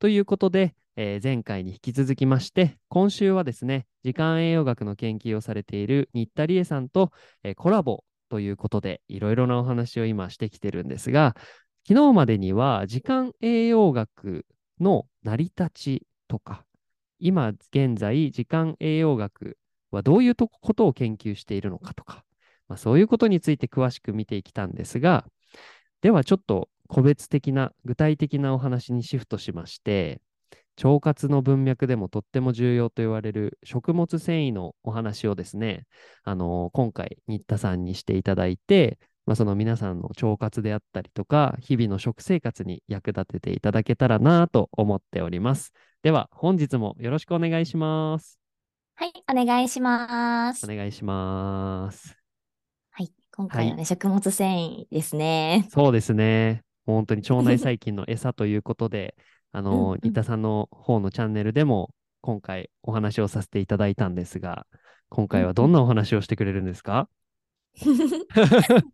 ということで、えー前回に引き続きまして今週はですね時間栄養学の研究をされている新田理恵さんと、えーコラボということでいろいろなお話を今してきてるんですが昨日までには時間栄養学の成り立ちとか今現在時間栄養学はどういうことを研究しているのかとか、まあ、そういうことについて詳しく見てきたんですがではちょっと個別的な具体的なお話にシフトしまして腸活の文脈でもとっても重要と言われる食物繊維のお話をですね、あのー今回新田さんにしていただいて、まあ、その皆さんの腸活であったりとか日々の食生活に役立てていただけたらなと思っております。では本日もよろしくお願いします。はい、お願いします。お願いします。はい、今回はね、は食物繊維ですね。そうですね。本当に腸内細菌の餌ということで、あの新田さんの方のチャンネルでも今回お話をさせていただいたんですが、今回はどんなお話をしてくれるんですか、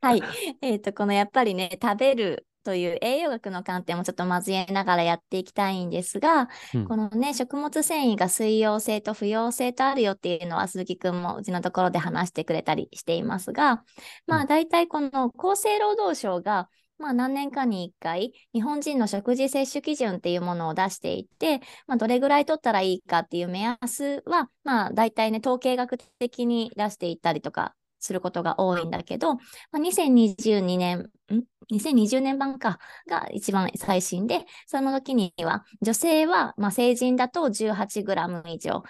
はい、えっと、このやっぱりね、食べるという栄養学の観点もちょっと交えながらやっていきたいんですが、うん。このね、食物繊維が水溶性と不溶性とあるよっていうのは鈴木くんもうちのところで話してくれたりしていますが、まうあ大体この厚生労働省がまあ何年かに1回日本人の食事摂取基準っていうものを出していって、まあ、どれぐらい取ったらいいかっていう目安はまあ大体ね統計学的に出していったりとかすることが多いんだけど、まあ、2022年、ん ?2020 年版かが一番最新で、その時には女性は、まあ、成人だと 18g 以上、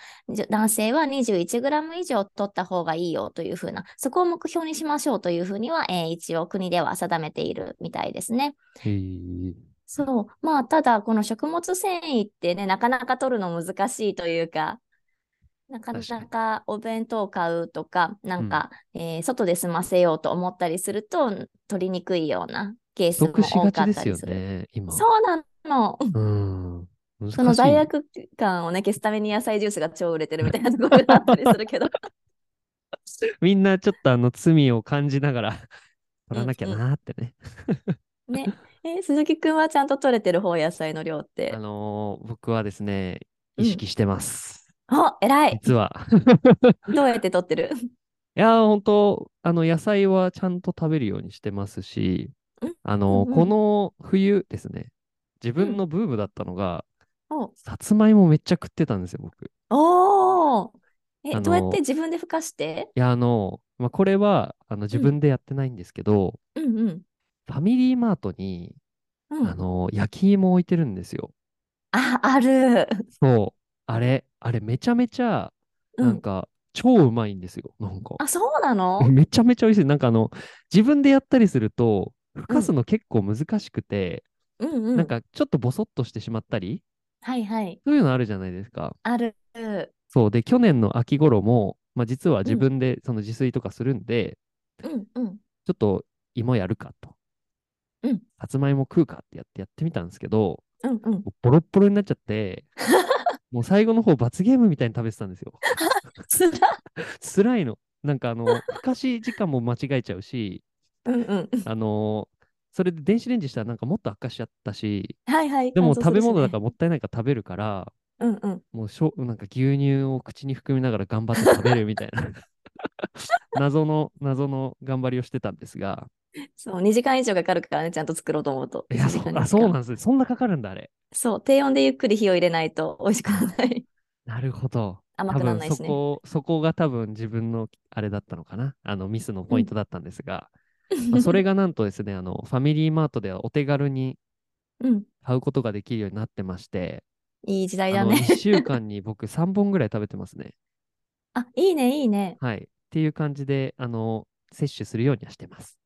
男性は 21g 以上取った方がいいよというふうな、そこを目標にしましょうというふうには、えー一応国では定めているみたいですね。そう。まあ、ただ、この食物繊維ってね、なかなか取るの難しいというか、なかなかお弁当を買うとか、なんか、えー外で済ませようと思ったりすると、取りにくいようなケースも多かったりする。ね、今。そうなの。うん。その罪悪感をね、消すために野菜ジュースが超売れてるみたいなところがあったりするけど。みんなちょっとあの罪を感じながら 取らなきゃうんうんなーってね。ね。えー鈴木くんはちゃんと取れてる方、野菜の量ってあ。のー僕はですね、うん意識してます。あ、偉い。実は。どうやって取ってる？いやー、本当あの、野菜はちゃんと食べるようにしてますし、うんあのーうんうんこの冬ですね、自分のブームだったのが、おさつまいもめっちゃ食ってたんですよ、僕。いおーえ、あどうやっのて自分でふかして？や、あのまあ、これはあの自分でやってないんですけど、うんうん。ファミリーマートに、うん、あの焼き芋置いてるんですよ。あ、ある。そう。あれ、あれめちゃめちゃ、うんなんか、超うまいんですよ。なんか。あ、そうなの？めちゃめちゃ美味しい。なんかあの、自分でやったりすると、ふかすの結構難しくて、うんうん。なんかちょっとボソッとしてしまったり、はいはい。そういうのあるじゃないですか。ある。そう。で、去年の秋頃も、まあ実は自分でその自炊とかするんで、うんうん。ちょっと芋やるかと。うんさつまいも食うかってやってやってみたんですけど、うんうん。ボロッボロになっちゃって、もう最後の方罰ゲームみたいに食べてたんですよ。つら。辛いの。なんかあの、ふかし時間も間違えちゃうし、うんうん。あのそれで電子レンジしたらなんかもっと悪化しちゃったし、はいはい。でも食べ物だからもったいないから食べるから、うんうん。もうしょなんか牛乳を口に含みながら頑張って食べるみたいな 謎の、謎の頑張りをしてたんですが、そう、2時間以上かかるからね、ちゃんと作ろうと思うと。いや、1そ時間あそうなんんですね。そんなかかるんだ、あれ。そう、低温でゆっくり火を入れないと美味しくならない。なるほど。甘くならないしね。そこ、そこが多分自分のあれだったのかな。あのミスのポイントだったんですが、まあ それがなんとですね、あのファミリーマートではお手軽にうん。買うことができるようになってまして、いい時代だね。1週間に僕3本ぐらい食べてますね。あ、いいね、いいね。はい。っていう感じで、あの、摂取するようにはしてます。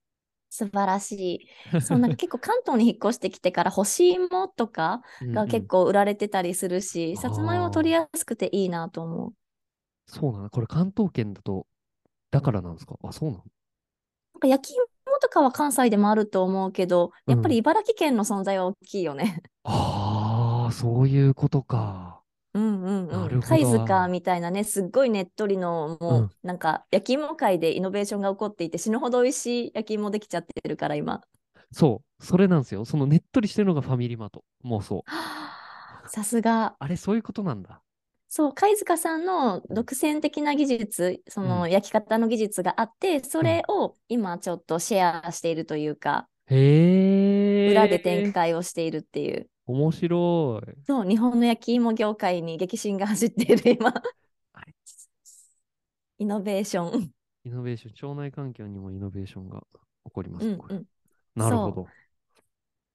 素晴らしい。そうなんか結構関東に引っ越してきてから干し芋とかが結構売られてたりするし、うんさつまいも取りやすくていいなと思う。そうなのこれ関東圏だと、だからなんですか？あ、そうなの？なんか焼き芋とかは関西でもあると思うけど、やっぱり茨城県の存在は大きいよね。ああ、そういうことか。うんうんうん。貝塚みたいなね、すっごいねっとりの、もう、うんなんか焼き芋界でイノベーションが起こっていて、死ぬほど美味しい焼き芋できちゃってるから、今。そう、それなんですよ。そのねっとりしてるのがファミリーマート。もうそう。はあさすが。あれ、そういうことなんだ。そう、貝塚さんの独占的な技術、その焼き方の技術があって、それを今ちょっとシェアしているというか、へえ。裏で展開をしているっていう。面白い。そう、日本の焼き芋業界に激震が走っている今。イノベーション。イノベーション、腸内環境にもイノベーションが起こります。うんうん。なるほど。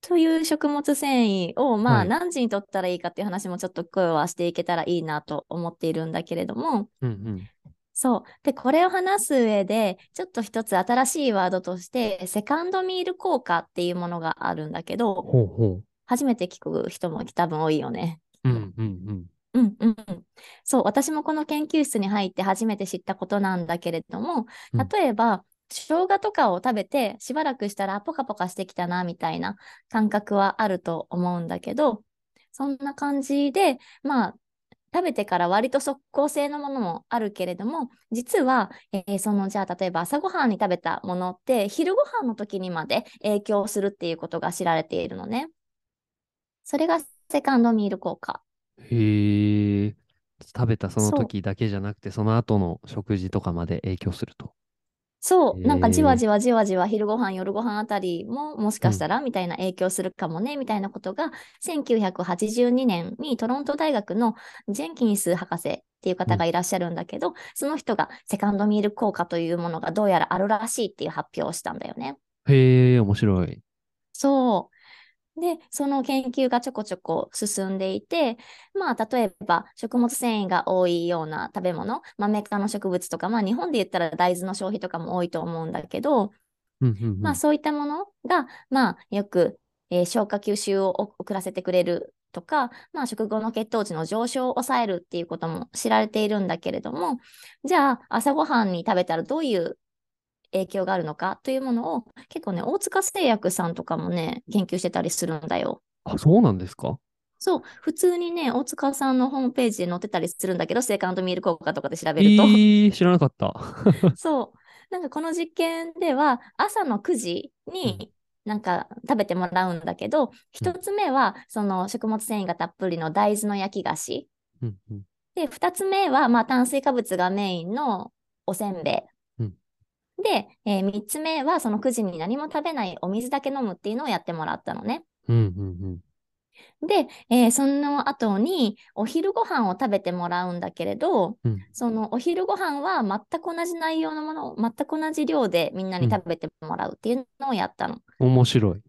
という食物繊維を、まあ、はい何時に取ったらいいかっていう話もちょっと声はしていけたらいいなと思っているんだけれども、うんうん。そう。で、これを話す上で、ちょっと一つ新しいワードとして、セカンドミール効果っていうものがあるんだけど、ほうほ初めて聞く人も多分多いよね。う。うんうんうん。うんうんうん。そう、私もこの研究室に入って初めて知ったことなんだけれども、うん例えば、生姜とかを食べてしばらくしたらポカポカしてきたなみたいな感覚はあると思うんだけど、そんな感じで、まあ、食べてから割と即効性のものもあるけれども、実は、えーそのじゃあ例えば朝ごはんに食べたものって昼ごはんの時にまで影響するっていうことが知られているのね。それがセカンドミール効果。へえ。食べたその時だけじゃなくて、その後の食事とかまで影響すると。そう、なんかじわじわじわじわ昼ご飯、夜ご飯あたりももしかしたらみたいな影響するかもね、みたいなことが1982年にトロント大学のジェンキンス博士っていう方がいらっしゃるんだけど、その人がセカンドミール効果というものがどうやらあるらしいっていう発表をしたんだよね。へえ、面白い。そう。で、その研究がちょこちょこ進んでいて、まあ、例えば食物繊維が多いような食べ物、豆科の植物とか、まあ、日本で言ったら大豆の消費とかも多いと思うんだけど。まあ、そういったものが、まあ、よく、えー消化吸収をお遅らせてくれるとか、まあ、食後の血糖値の上昇を抑えるっていうことも知られているんだけれども、じゃあ、朝ごはんに食べたらどういう影響があるのかというものを、結構ね、大塚製薬さんとかもね、研究してたりするんだよ。あ、そうなんですか？そう、普通にね、大塚さんのホームページで載ってたりするんだけど、セカンドミール効果とかで調えべると。ー、知らなかった。そう。なんかこの実験では朝の9時になんか食べてもらうんだけど、一つ目はその食物繊維がたっぷりの大豆の焼き菓子。うんうん。で、二つ目はまあ炭水化物がメインのおせんべい。うんで、えー三つ目はその9時に何も食べないお水だけ飲むっていうのをやってもらったのね。うんうんで、えーその後にお昼ご飯を食べてもらうんだけれど、うん。うんそのお昼ご飯は全く同じ内容のものを全く同じ量でみんなに食べてもらうっていうのをやったの。面白い。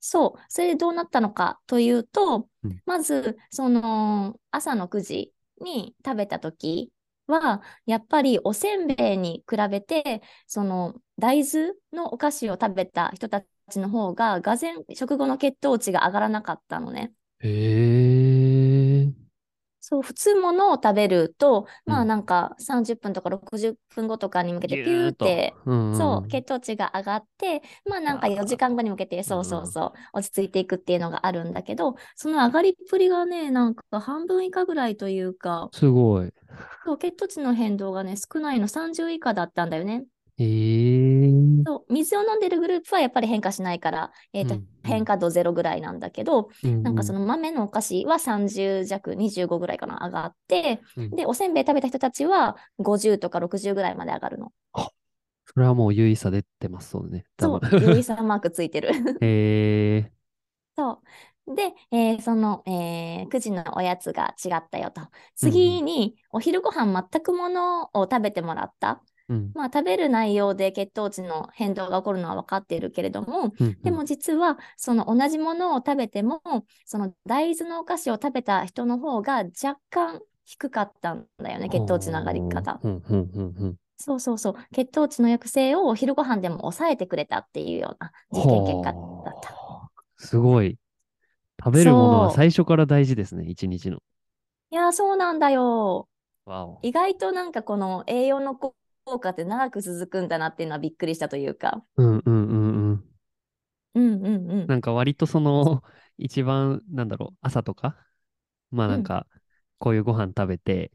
そう。それでどうなったのかというと、うんまず、その朝の9時に食べた時は、やっぱりおせんべいに比べて、その大豆のお菓子を食べた人たちの方が、がぜん食後の血糖値が上がらなかったのね。へえ。そう、普通ものを食べると、まうんあなんか30分とか60分後とかに向けてピューって、うんそう、血糖値が上がって、まあなんかあー4時間後に向けて、そうそうそう、落ち着いていくっていうのがあるんだけど、その上がりっぷりがね、なんか半分以下ぐらいというか、すごい。そう血糖値の変動がね、少ないの30以下だったんだよね。へえ。そう、水を飲んでるグループはやっぱり変化しないから、えっと、うんうん変化度ゼロぐらいなんだけど、ななんかその豆のお菓子は30弱、25ぐらいかな、上がって、うんで、おせんべい食べた人たちは50とか60ぐらいまで上がるの。それはもう優位差出てますそうね。そう、多分有意差マークついてる。へえ。そう。で、えーその、えー9時のおやつが違ったよと。次に、お昼ご飯全くものを食べてもらった。うん。まあ、食べる内容で血糖値の変動が起こるのは分かっているけれども、うんでも実は、その同じものを食べても、その大豆のお菓子を食べた人の方が若干低かったんだよね、血糖値の上がり方。うんうんうんうん。そうそうそう、血糖値の抑制をお昼ご飯でも抑えてくれたっていうような実験結果だった。はあすごい。食べるものは最初から大事ですね、一日の。いやー、そうなんだよ。意外となんかこの栄養の効果って長く続くんだなっていうのはびっくりしたというか。うんうんうんうん。うんうんうん。なんか割とその、一番、なんだろう、朝とか、まあなんか、こういうご飯食べて、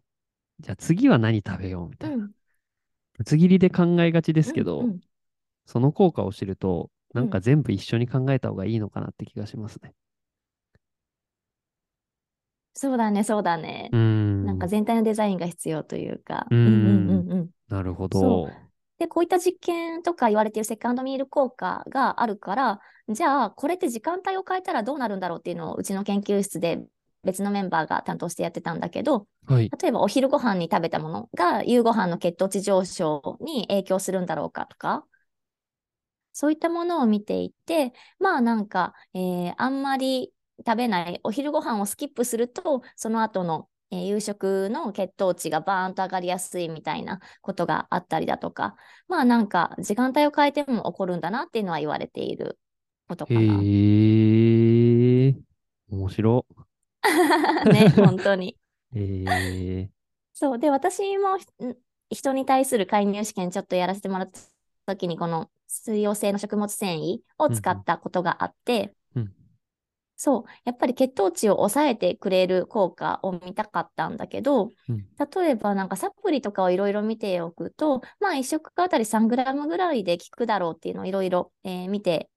じゃあ次は何食べようみたいな。うんぶつ切りで考えがちですけど、うんうんその効果を知ると、なんうんか全部一緒に考えた方がいいのかなって気がしますね。そうだね、そうだねう。ん。なんか全体のデザインが必要というか。うんうんうんうんうん。なるほそど。で、こういった実験とか言われているセカンドミール効果があるから、じゃあ、これって時間帯を変えたらどうなるんだろうっていうのをうちの研究室で別のメンバーが担当してやってたんだけど、はい。例えばお昼ご飯に食べたものが夕ご飯の血糖値上昇に影響するんだろうかとか、そういったものを見ていて、まあなんか、えーあんまり食べない、お昼ご飯をスキップすると、その後の、えー夕食の血糖値がバーンと上がりやすいみたいなことがあったりだとか、まあなんか時間帯を変えても起こるんだなっていうのは言われていることかへな。え。面白。ね、本当に。へえ。そう。で、私も人に対する介入試験ちょっとやらせてもらった時に、この水溶性の食物繊維を使ったことがあって、うんそう。やっぱり血糖値を抑えてくれる効果を見たかったんだけど、うん例えばなんかサプリとかをいろいろ見ておくと、まあ1食あたり3グラムぐらいで効くだろうっていうのをいろいろえー見て、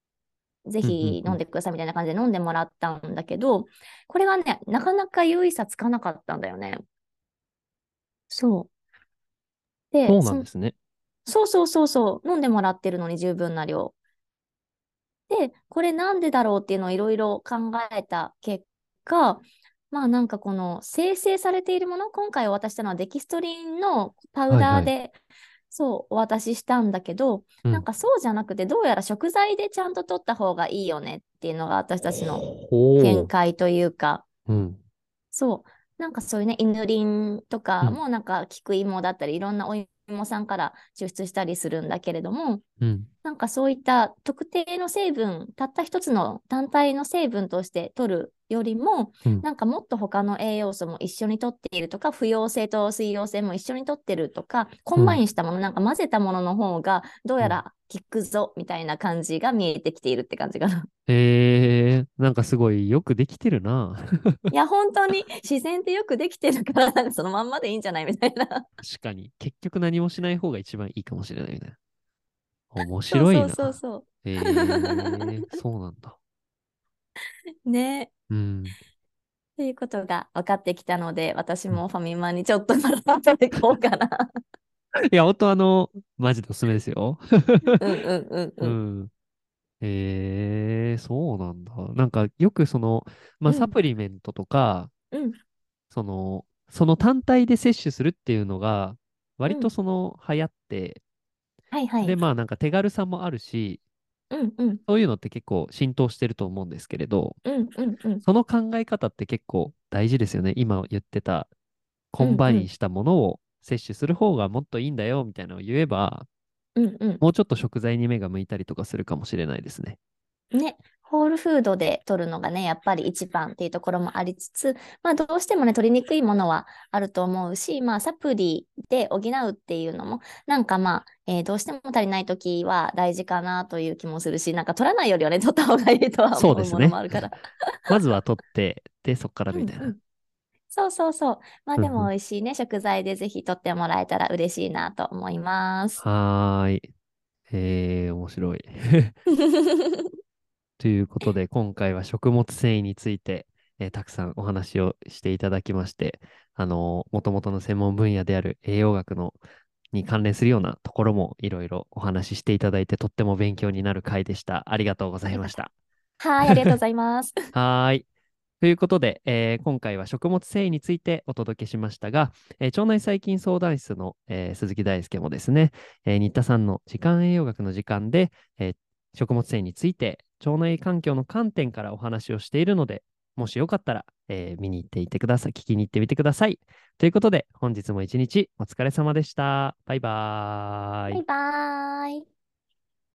ぜうんうんうんひ飲んでくださいみたいな感じで飲んでもらったんだけど、これがね、なかなか有意差つかなかったんだよね。そう。で、そうそなんですね。そうそうそうそう、飲んでもらってるのに十分な量。で、これなんでだろうっていうのをいろいろ考えた結果、まあなんかこの生成されているもの、今回お渡ししたのはデキストリンのパウダーで、そうお渡ししたんだけど、うん。なんかそうじゃなくて、どうやら食材でちゃんと取った方がいいよねっていうのが私たちの見解というか、うん。そう。なんかそういうね、イヌリンとかうん。もなんか菊芋だったり、いろんなお芋さんから抽出したりするんだけれども、うん。なんかそういった特定の成分、たった一つの単体の成分として取るよりも、うんなんかもっと他の栄養素も一緒に取っているとか、不溶性と水溶性も一緒に取ってるとか、 combine したもの、なんか混ぜたものの方がどうやら効くぞみたいな感じが見えてきているって感じかな。へえ。なんかすごいよくできてるな。いや、本当に自然ってよくできてるから、なんかそのまんまでいいんじゃないみたいな。確かに。結局何もしない方が一番いいかもしれないみたいな。面白いな。そうそうそうへえ。そうなんだ。ね。うん。っていうことが分かってきたので、私もファミマにちょっとまだ食べていこうかな。いや、本当あの、マジでおすすめですよ。うんうんうんううん。ん。へえ、そうなんだ。なんかよくその、まあ、うんサプリメントとか、うんその、その単体で摂取するっていうのが、割うんとその流行って、はいはい。で、まあなんか手軽さもあるし、うんうんそういうのって結構浸透してると思うんですけれど、うんうんうん。その考え方って結構大事ですよね。今言ってた、combine したものを摂取する方がもっといいんだよみたいなのを言えば、うんうん。もうちょっと食材に目が向いたりとかするかもしれないですね。ね、ホールフードで取るのがね、やっぱり一番っていうところもありつつ、まあどうしてもね、取りにくいものはあると思うし、まあサプリで補うっていうのも、なんかまあ、えーどうしても足りないときは大事かなという気もするし、なんか取らないよりはね、取った方がいいとは思うもそうですねのもあるから。まずは取って、で、そっからみたいな。うんうんそうそうそう。まあでも美味しいね、食材でぜひ取ってもらえたら嬉しいなと思います。はーい。えー、面白い。ということで、今回は食物繊維について、えーたくさんお話をしていただきまして、あのー、もともとの専門分野である栄養学のに関連するようなところもいろいろお話ししていただいて、とっても勉強になる回でした。ありがとうございました。はい、ありがとうございます。はーい。ということで、えー今回は食物繊維についてお届けしましたが、えー腸内細菌相談室の、えー鈴木大輔もですね、えー新田さんの時間栄養学の時間で、えー食物繊維について腸内環境の観点からお話をしているので、もしよかったら、えー見に行っていてください。聞きに行ってみてください。ということで、本日も一日お疲れ様でした。バイバーイバイ。バーイ。